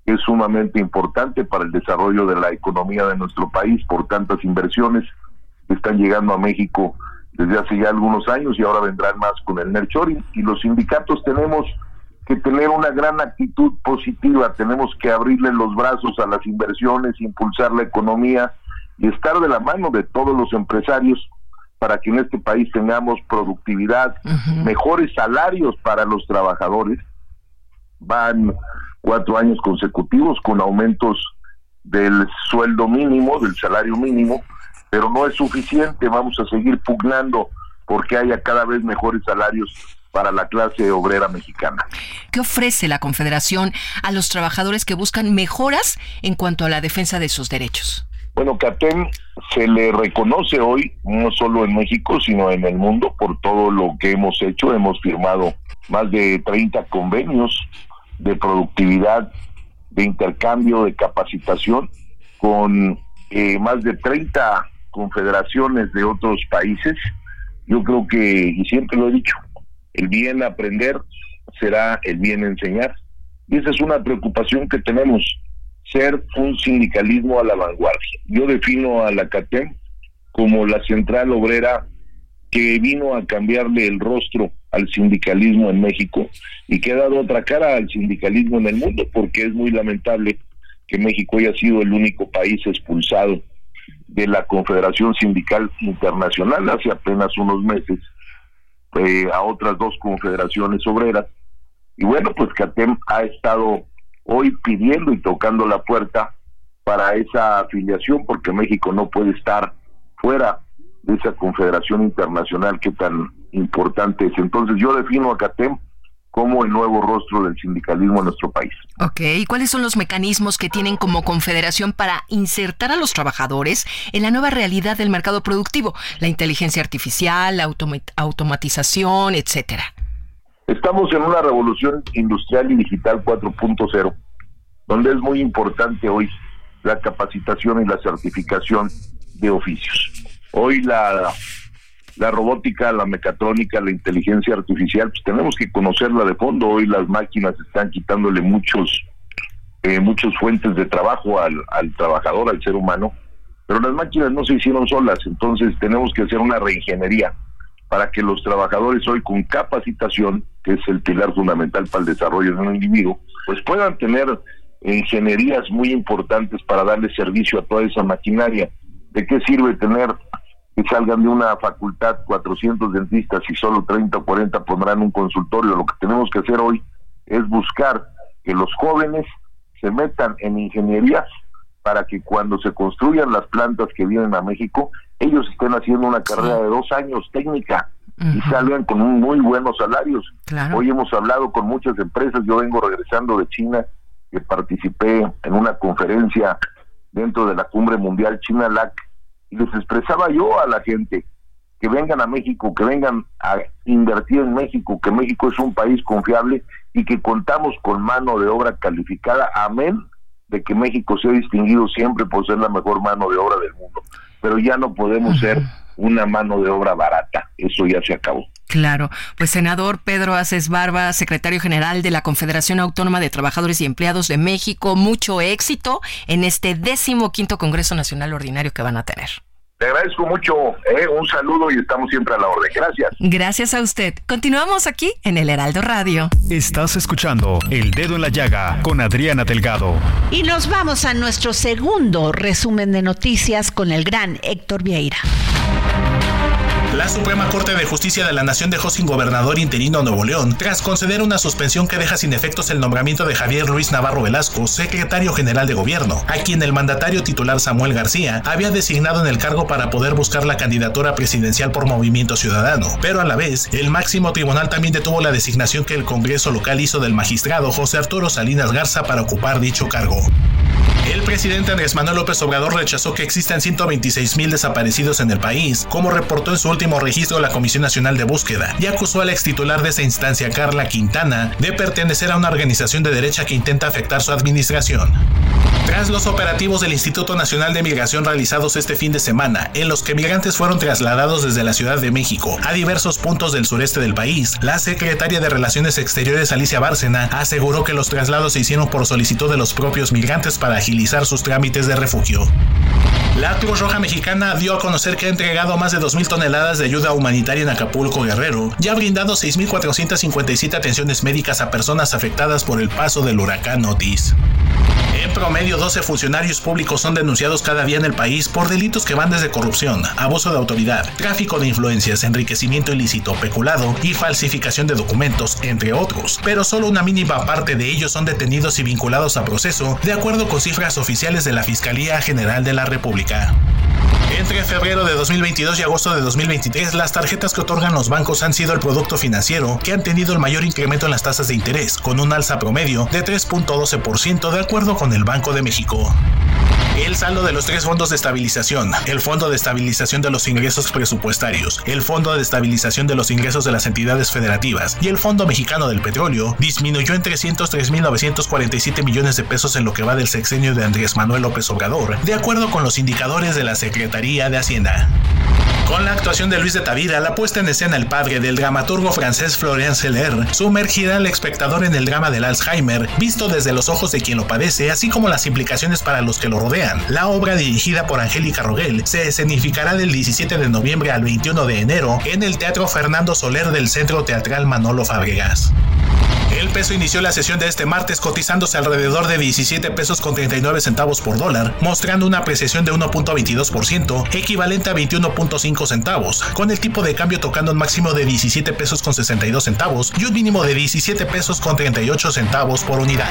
que es sumamente importante para el desarrollo de la economía de nuestro país por tantas inversiones están llegando a México desde hace ya algunos años y ahora vendrán más con el Nerchoring. Y los sindicatos tenemos que tener una gran actitud positiva, tenemos que abrirle los brazos a las inversiones, impulsar la economía y estar de la mano de todos los empresarios para que en este país tengamos productividad, mejores salarios para los trabajadores. Van cuatro años consecutivos con aumentos del sueldo mínimo, del salario mínimo, pero no es suficiente, vamos a seguir pugnando porque haya cada vez mejores salarios para la clase obrera mexicana. ¿Qué ofrece la Confederación a los trabajadores que buscan mejoras en cuanto a la defensa de sus derechos? Bueno, CATEM se le reconoce hoy, no solo en México, sino en el mundo, por todo lo que hemos hecho. Hemos firmado más de 30 convenios de productividad, de intercambio, de capacitación, con eh, más de 30 confederaciones de otros países. Yo creo que, y siempre lo he dicho, el bien aprender será el bien enseñar. Y esa es una preocupación que tenemos, ser un sindicalismo a la vanguardia. Yo defino a la CATEM como la central obrera que vino a cambiarle el rostro al sindicalismo en México y que ha dado otra cara al sindicalismo en el mundo, porque es muy lamentable que México haya sido el único país expulsado de la Confederación Sindical Internacional hace apenas unos meses eh, a otras dos confederaciones obreras. Y bueno, pues CATEM ha estado hoy pidiendo y tocando la puerta para esa afiliación porque México no puede estar fuera de esa confederación internacional que tan importante es. Entonces yo defino a CATEM como el nuevo rostro del sindicalismo en nuestro país. Ok, ¿y cuáles son los mecanismos que tienen como confederación para insertar a los trabajadores en la nueva realidad del mercado productivo? La inteligencia artificial, la automatización, etcétera. Estamos en una revolución industrial y digital 4.0, donde es muy importante hoy la capacitación y la certificación de oficios. Hoy la la robótica, la mecatrónica, la inteligencia artificial, pues tenemos que conocerla de fondo. Hoy las máquinas están quitándole muchos, eh, muchos fuentes de trabajo al, al trabajador, al ser humano, pero las máquinas no se hicieron solas, entonces tenemos que hacer una reingeniería para que los trabajadores hoy con capacitación, que es el pilar fundamental para el desarrollo de un individuo, pues puedan tener ingenierías muy importantes para darle servicio a toda esa maquinaria. ¿De qué sirve tener que salgan de una facultad 400 dentistas y solo 30 o 40 pondrán un consultorio. Lo que tenemos que hacer hoy es buscar que los jóvenes se metan en ingenierías para que cuando se construyan las plantas que vienen a México, ellos estén haciendo una carrera de dos años técnica y salgan con muy buenos salarios. Hoy hemos hablado con muchas empresas, yo vengo regresando de China, que participé en una conferencia dentro de la cumbre mundial China-LAC, y les expresaba yo a la gente que vengan a México, que vengan a invertir en México, que México es un país confiable y que contamos con mano de obra calificada, amén de que México se ha distinguido siempre por ser la mejor mano de obra del mundo. pero ya no podemos ser una mano de obra barata. Eso ya se acabó. Claro, pues senador Pedro Aces Barba, secretario general de la Confederación Autónoma de Trabajadores y Empleados de México, mucho éxito en este décimo quinto Congreso Nacional Ordinario que van a tener. Te agradezco mucho, ¿eh? un saludo y estamos siempre a la orden. Gracias. Gracias a usted. Continuamos aquí en el Heraldo Radio. Estás escuchando El Dedo en la Llaga con Adriana Delgado. Y nos vamos a nuestro segundo resumen de noticias con el gran Héctor Vieira. La Suprema Corte de Justicia de la Nación dejó sin gobernador interino Nuevo León tras conceder una suspensión que deja sin efectos el nombramiento de Javier Luis Navarro Velasco, secretario general de gobierno, a quien el mandatario titular Samuel García había designado en el cargo para poder buscar la candidatura presidencial por Movimiento Ciudadano. Pero a la vez, el máximo tribunal también detuvo la designación que el Congreso local hizo del magistrado José Arturo Salinas Garza para ocupar dicho cargo. El presidente Andrés Manuel López Obrador rechazó que existan 126 mil desaparecidos en el país, como reportó en su último registro la Comisión Nacional de Búsqueda, y acusó al ex titular de esa instancia, Carla Quintana, de pertenecer a una organización de derecha que intenta afectar su administración. Tras los operativos del Instituto Nacional de Migración realizados este fin de semana, en los que migrantes fueron trasladados desde la Ciudad de México a diversos puntos del sureste del país, la secretaria de Relaciones Exteriores Alicia Bárcena aseguró que los traslados se hicieron por solicitud de los propios migrantes para agilizar sus trámites de refugio. La Cruz Roja Mexicana dio a conocer que ha entregado más de 2.000 toneladas de ayuda humanitaria en Acapulco Guerrero y ha brindado 6.457 atenciones médicas a personas afectadas por el paso del huracán Otis. En promedio, 12 funcionarios públicos son denunciados cada día en el país por delitos que van desde corrupción, abuso de autoridad, tráfico de influencias, enriquecimiento ilícito, peculado y falsificación de documentos, entre otros. Pero solo una mínima parte de ellos son detenidos y vinculados a proceso, de acuerdo con cifras oficiales de la Fiscalía General de la República. Entre febrero de 2022 y agosto de 2023, las tarjetas que otorgan los bancos han sido el producto financiero que han tenido el mayor incremento en las tasas de interés, con un alza promedio de 3.12% de acuerdo con el Banco de México. El saldo de los tres fondos de estabilización, el Fondo de Estabilización de los Ingresos Presupuestarios, el Fondo de Estabilización de los Ingresos de las Entidades Federativas y el Fondo Mexicano del Petróleo disminuyó en 303.947 millones de pesos en lo que va del sexenio de Andrés Manuel López Obrador, de acuerdo con los indicadores de la Secretaría de Hacienda. Con la actuación de Luis de Tavira, la puesta en escena El Padre del dramaturgo francés Florian Seller sumergirá al espectador en el drama del Alzheimer, visto desde los ojos de quien lo padece, así como las implicaciones para los que lo rodean. La obra dirigida por Angélica Rogel se escenificará del 17 de noviembre al 21 de enero en el Teatro Fernando Soler del Centro Teatral Manolo Fabregas. El peso inició la sesión de este martes cotizándose alrededor de 17 pesos con 39 centavos por dólar, mostrando una apreciación de 1.22%, equivalente a 21.5 centavos, con el tipo de cambio tocando un máximo de 17 pesos con 62 centavos y un mínimo de 17 pesos con 38 centavos por unidad.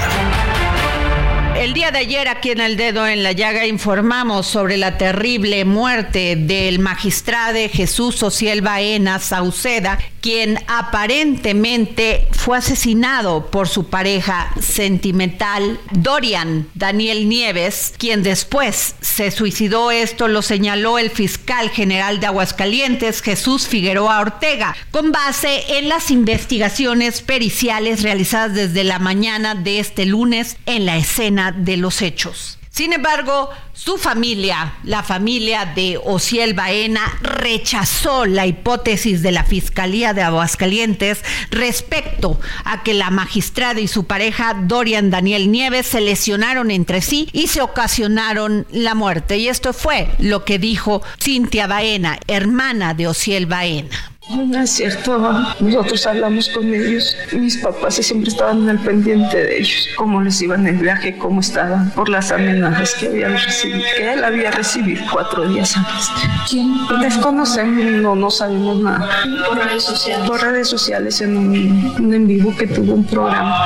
El día de ayer aquí en El Dedo en la Llaga informamos sobre la terrible muerte del magistrado Jesús Ociel Baena Sauceda, quien aparentemente fue asesinado por su pareja sentimental Dorian Daniel Nieves, quien después se suicidó. Esto lo señaló el fiscal general de Aguascalientes, Jesús Figueroa Ortega, con base en las investigaciones periciales realizadas desde la mañana de este lunes en la escena de los hechos. Sin embargo, su familia, la familia de Ociel Baena, rechazó la hipótesis de la Fiscalía de Aguascalientes respecto a que la magistrada y su pareja Dorian Daniel Nieves se lesionaron entre sí y se ocasionaron la muerte. Y esto fue lo que dijo Cintia Baena, hermana de Ociel Baena. No es cierto, nosotros hablamos con ellos, mis papás siempre estaban en el pendiente de ellos, cómo les iban en el viaje, cómo estaban, por las amenazas que habían recibido, que él había recibido cuatro días antes. ¿Quién? Desconocen, no, no sabemos nada. Por redes sociales. Por redes sociales en un, un en vivo que tuvo un programa,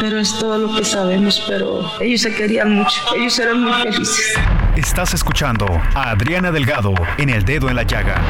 pero es todo lo que sabemos, pero ellos se querían mucho, ellos eran muy felices. Estás escuchando a Adriana Delgado en El Dedo en la Llaga.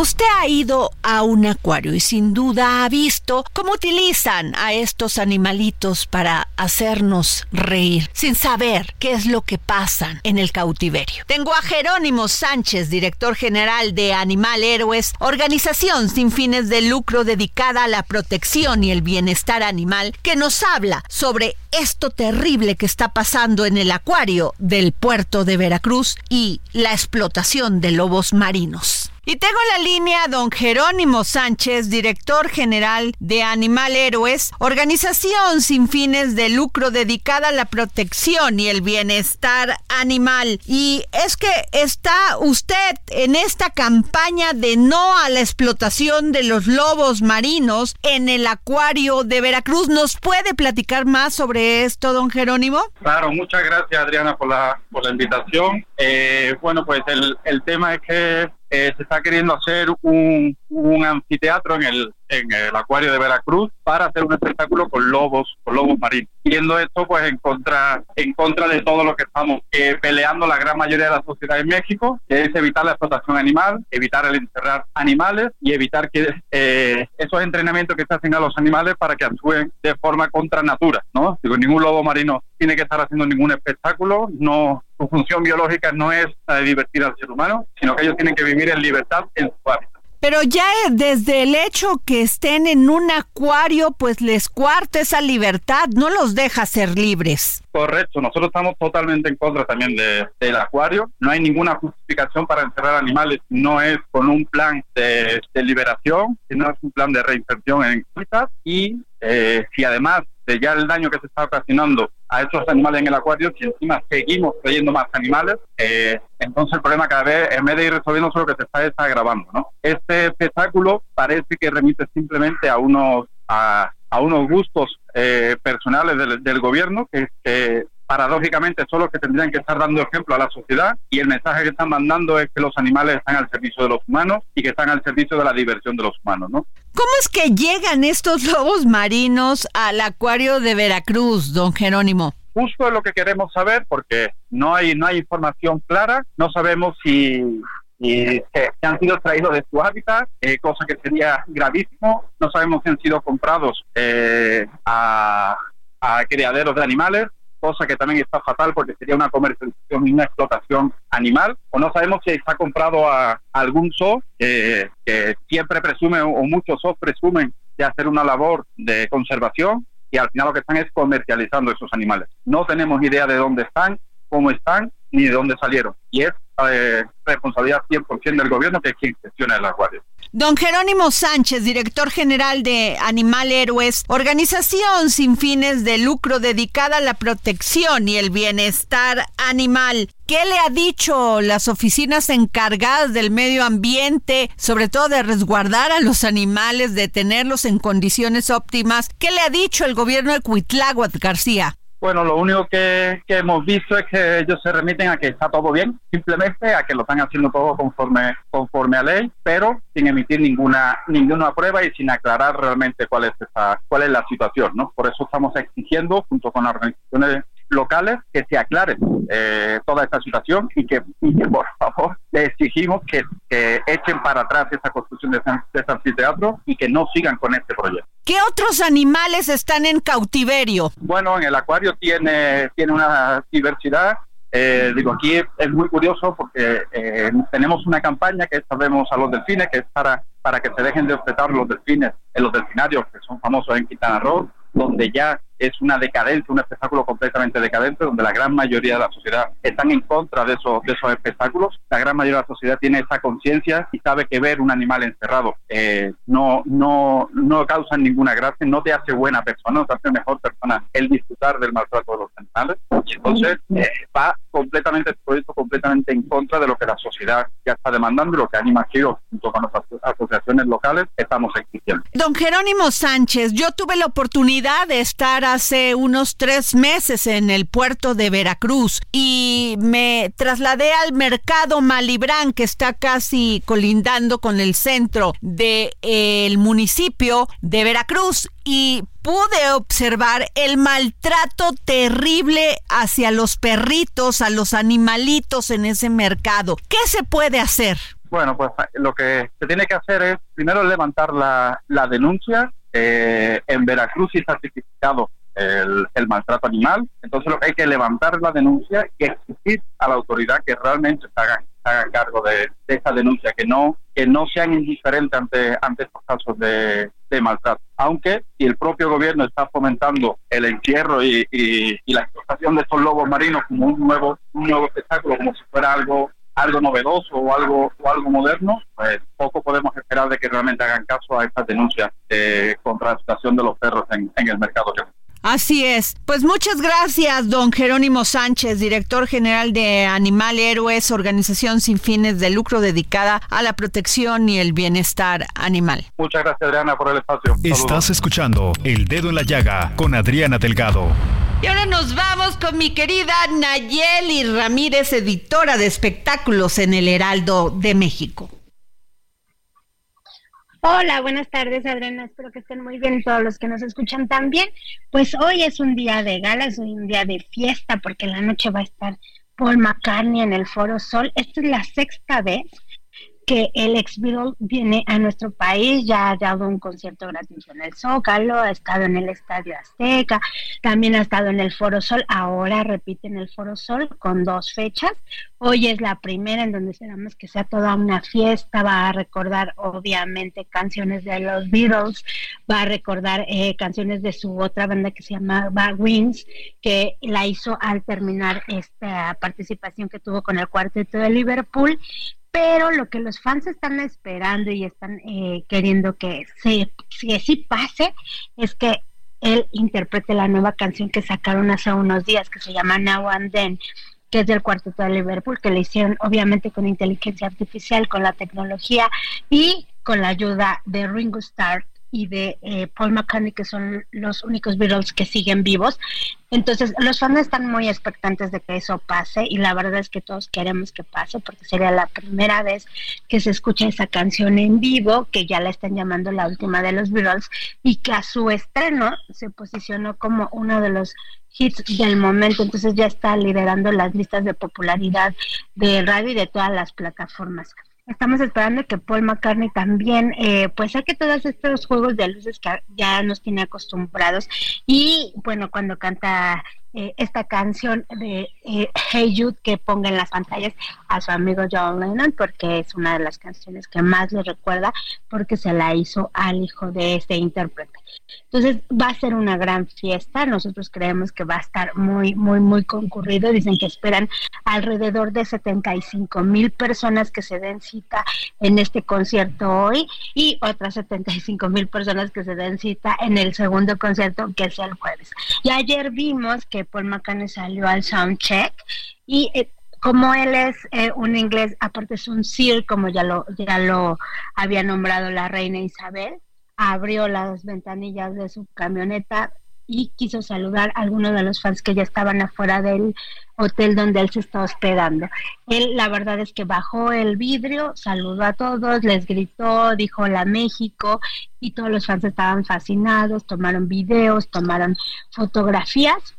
Usted ha ido a un acuario y sin duda ha visto cómo utilizan a estos animalitos para hacernos reír, sin saber qué es lo que pasan en el cautiverio. Tengo a Jerónimo Sánchez, director general de Animal Héroes, organización sin fines de lucro dedicada a la protección y el bienestar animal, que nos habla sobre esto terrible que está pasando en el acuario del puerto de Veracruz y la explotación de lobos marinos. Y tengo en la línea a don Jerónimo Sánchez, director general de Animal Héroes, organización sin fines de lucro dedicada a la protección y el bienestar animal. Y es que está usted en esta campaña de no a la explotación de los lobos marinos en el acuario de Veracruz. ¿Nos puede platicar más sobre esto, don Jerónimo? Claro, muchas gracias Adriana por la, por la invitación. Eh, bueno, pues el, el tema es que eh, se está queriendo hacer un, un anfiteatro en el, en el acuario de Veracruz para hacer un espectáculo con lobos, con lobos marinos. Viendo esto, pues en contra, en contra de todo lo que estamos eh, peleando la gran mayoría de la sociedad en México, que es evitar la explotación animal, evitar el encerrar animales y evitar que eh, esos entrenamientos que se hacen a los animales para que actúen de forma contra natura, ¿no? Digo, ningún lobo marino tiene que estar haciendo ningún espectáculo, no su función biológica no es la de divertir al ser humano, sino que ellos tienen que vivir en libertad en su hábitat. Pero ya desde el hecho que estén en un acuario, pues les cuarta esa libertad, no los deja ser libres. Correcto, nosotros estamos totalmente en contra también de, del acuario. No hay ninguna justificación para encerrar animales, no es con un plan de, de liberación, sino es un plan de reinserción en hábitat. Y eh, si además ya el daño que se está ocasionando a estos animales en el acuario, si encima seguimos trayendo más animales, eh, entonces el problema cada vez, en vez de ir resolviendo, solo que se está, está agravando. ¿no? Este espectáculo parece que remite simplemente a unos, a, a unos gustos eh, personales del, del gobierno que, que paradójicamente son los que tendrían que estar dando ejemplo a la sociedad y el mensaje que están mandando es que los animales están al servicio de los humanos y que están al servicio de la diversión de los humanos, ¿no? ¿Cómo es que llegan estos lobos marinos al acuario de Veracruz, don Jerónimo? Justo es lo que queremos saber porque no hay no hay información clara, no sabemos si y que, han sido traídos de su hábitat, eh, cosa que sería gravísimo. No sabemos si han sido comprados eh, a, a criaderos de animales, cosa que también está fatal porque sería una comercialización y una explotación animal, o no sabemos si está comprado a, algún zoo que, que siempre presume, o muchos zoos presumen de hacer una labor de conservación y al final lo que están es comercializando esos animales. No tenemos idea de dónde están, cómo están, ni de dónde salieron. Y es eh, responsabilidad 100% del gobierno que es quien gestiona el acuario. Don Jerónimo Sánchez, director general de Animal Héroes, organización sin fines de lucro dedicada a la protección y el bienestar animal. ¿Qué le ha dicho las oficinas encargadas del medio ambiente, sobre todo de resguardar a los animales, de tenerlos en condiciones óptimas? ¿Qué le ha dicho el gobierno de Cuitláhuac García? Bueno, lo único que, que, hemos visto es que ellos se remiten a que está todo bien, simplemente a que lo están haciendo todo conforme conforme a ley, pero sin emitir ninguna ninguna prueba y sin aclarar realmente cuál es esa, cuál es la situación, ¿no? Por eso estamos exigiendo junto con las organizaciones locales que se aclare eh, toda esta situación y que, por favor le exigimos que, que, echen para atrás esa construcción de, de ese anfiteatro y que no sigan con este proyecto. ¿Qué otros animales están en cautiverio? Bueno, en el acuario tiene, tiene una diversidad. Eh, digo, aquí es, muy curioso porque eh, tenemos una campaña que sabemos a los delfines, que es para, para que se dejen de objetar los delfines en los delfinarios que son famosos en Quintana Roo, donde ya es una decadencia, un espectáculo completamente decadente, donde la gran mayoría de la sociedad están en contra de esos, de esos espectáculos. La gran mayoría de la sociedad tiene esa conciencia y sabe que ver un animal encerrado eh, no, no, no causa ninguna gracia, no te hace buena persona, no te hace mejor persona el disfrutar del maltrato de los animales. Y entonces eh, va completamente, proyecto completamente en contra de lo que la sociedad ya está demandando y lo que Anima Quiero, junto con las asociaciones locales, estamos exigiendo. Don Jerónimo Sánchez, yo tuve la oportunidad de estar hace unos tres meses en el puerto de Veracruz y me trasladé al mercado Malibrán que está casi colindando con el centro del de, municipio de Veracruz y pude observar el maltrato terrible hacia los perritos, a los animalitos en ese mercado. ¿Qué se puede hacer? Bueno, pues lo que se tiene que hacer es primero levantar la, la denuncia. Eh, en Veracruz y está certificado el, el, maltrato animal. Entonces que hay que levantar la denuncia y exigir a la autoridad que realmente se haga, haga cargo de, de, esa denuncia, que no que no sean indiferentes ante, ante estos casos de, de maltrato. Aunque si el propio gobierno está fomentando el encierro y, y, y, la explotación de estos lobos marinos como un nuevo, un nuevo espectáculo, como si fuera algo algo novedoso o algo o algo moderno, pues poco podemos esperar de que realmente hagan caso a estas denuncias eh, contra la situación de los perros en, en el mercado. Así es. Pues muchas gracias, don Jerónimo Sánchez, director general de Animal Héroes, organización sin fines de lucro dedicada a la protección y el bienestar animal. Muchas gracias, Adriana, por el espacio. Estás Saludos. escuchando El Dedo en la Llaga con Adriana Delgado. Y ahora nos vamos con mi querida Nayeli Ramírez, editora de espectáculos en el Heraldo de México. Hola, buenas tardes Adriana, espero que estén muy bien todos los que nos escuchan también. Pues hoy es un día de gala, es un día de fiesta porque la noche va a estar Paul McCartney en el Foro Sol. Esta es la sexta vez que el ex Beatle viene a nuestro país, ya ha dado un concierto gratuito en el Zócalo, ha estado en el Estadio Azteca, también ha estado en el Foro Sol, ahora repite en el Foro Sol con dos fechas. Hoy es la primera en donde esperamos que sea toda una fiesta, va a recordar obviamente canciones de los Beatles, va a recordar eh, canciones de su otra banda que se llama Wings, que la hizo al terminar esta participación que tuvo con el cuarteto de Liverpool pero lo que los fans están esperando y están eh, queriendo que, se, que sí pase es que él interprete la nueva canción que sacaron hace unos días que se llama Now and Then que es del cuarteto de Liverpool, que le hicieron obviamente con inteligencia artificial, con la tecnología y con la ayuda de Ringo Starr y de eh, Paul McCartney, que son los únicos Beatles que siguen vivos. Entonces, los fans están muy expectantes de que eso pase y la verdad es que todos queremos que pase porque sería la primera vez que se escucha esa canción en vivo, que ya la están llamando la última de los Beatles y que a su estreno se posicionó como uno de los hits del momento, entonces ya está liderando las listas de popularidad de radio y de todas las plataformas estamos esperando que Paul McCartney también eh, pues saque todos estos juegos de luces que ya nos tiene acostumbrados. Y bueno cuando canta eh, esta canción de eh, Hey Jude que ponga en las pantallas a su amigo John Lennon porque es una de las canciones que más le recuerda porque se la hizo al hijo de este intérprete. Entonces va a ser una gran fiesta, nosotros creemos que va a estar muy, muy, muy concurrido, dicen que esperan alrededor de 75 mil personas que se den cita en este concierto hoy y otras 75 mil personas que se den cita en el segundo concierto que es el jueves. Y ayer vimos que Paul McCartney salió al soundcheck y eh, como él es eh, un inglés, aparte es un Sir, como ya lo, ya lo había nombrado la reina Isabel, abrió las ventanillas de su camioneta y quiso saludar a algunos de los fans que ya estaban afuera del hotel donde él se está hospedando. Él, la verdad es que bajó el vidrio, saludó a todos, les gritó, dijo hola México y todos los fans estaban fascinados, tomaron videos, tomaron fotografías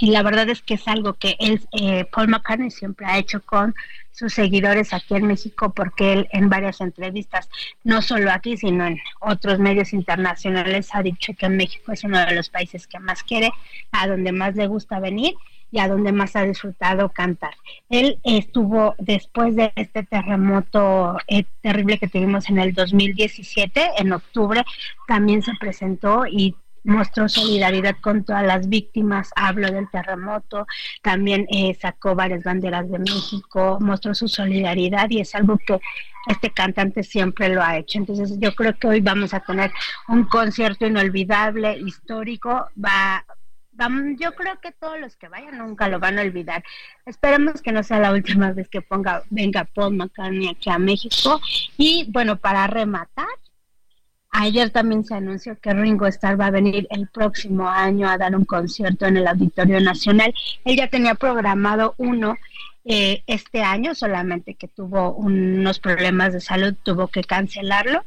y la verdad es que es algo que él, eh, Paul McCartney siempre ha hecho con sus seguidores aquí en México porque él en varias entrevistas, no solo aquí, sino en otros medios internacionales, ha dicho que México es uno de los países que más quiere, a donde más le gusta venir y a donde más ha disfrutado cantar. Él estuvo después de este terremoto eh, terrible que tuvimos en el 2017, en octubre, también se presentó y mostró solidaridad con todas las víctimas, hablo del terremoto, también eh, sacó varias banderas de México, mostró su solidaridad y es algo que este cantante siempre lo ha hecho. Entonces yo creo que hoy vamos a tener un concierto inolvidable, histórico, va... yo creo que todos los que vayan nunca lo van a olvidar. Esperemos que no sea la última vez que ponga, venga Paul McCartney aquí a México. Y bueno, para rematar, Ayer también se anunció que Ringo Starr va a venir el próximo año a dar un concierto en el Auditorio Nacional. Él ya tenía programado uno eh, este año, solamente que tuvo unos problemas de salud, tuvo que cancelarlo,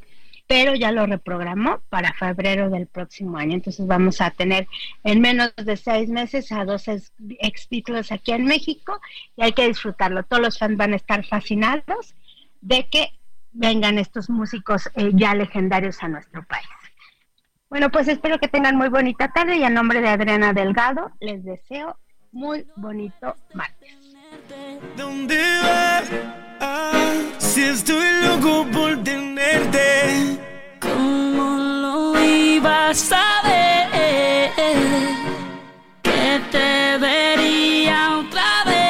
pero ya lo reprogramó para febrero del próximo año. Entonces vamos a tener en menos de seis meses a dos ex títulos aquí en México y hay que disfrutarlo. Todos los fans van a estar fascinados de que vengan estos músicos eh, ya legendarios a nuestro país. Bueno, pues espero que tengan muy bonita tarde y a nombre de Adriana Delgado les deseo muy bonito martes. ¿Dónde vas? Ah, si estoy loco por tenerte. ¿Cómo lo ibas a ver? Que te vería otra vez.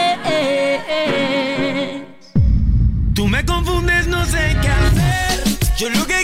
Tú me confundes, sé qué hacer. Yo lo que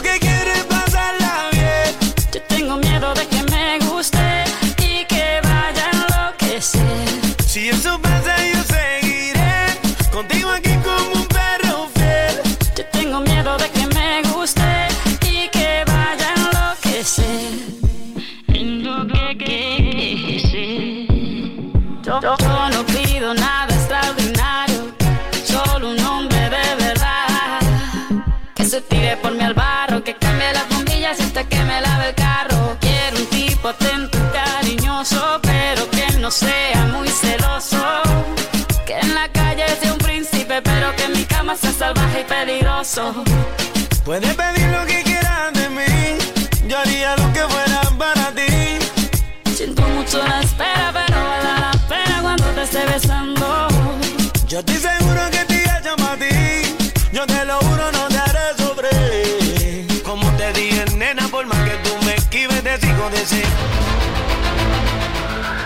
peligroso. Puedes pedir lo que quieras de mí. Yo haría lo que fuera para ti. Siento mucho la espera, pero vale la pena cuando te esté besando. Yo estoy seguro que te llamo a ti. Yo te lo juro, no te haré sobre. Como te dije, nena, por más que tú me esquives, te sigo deseando.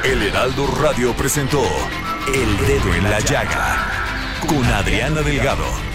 El Heraldo Radio presentó El Dedo en la Llaga con Adriana Delgado.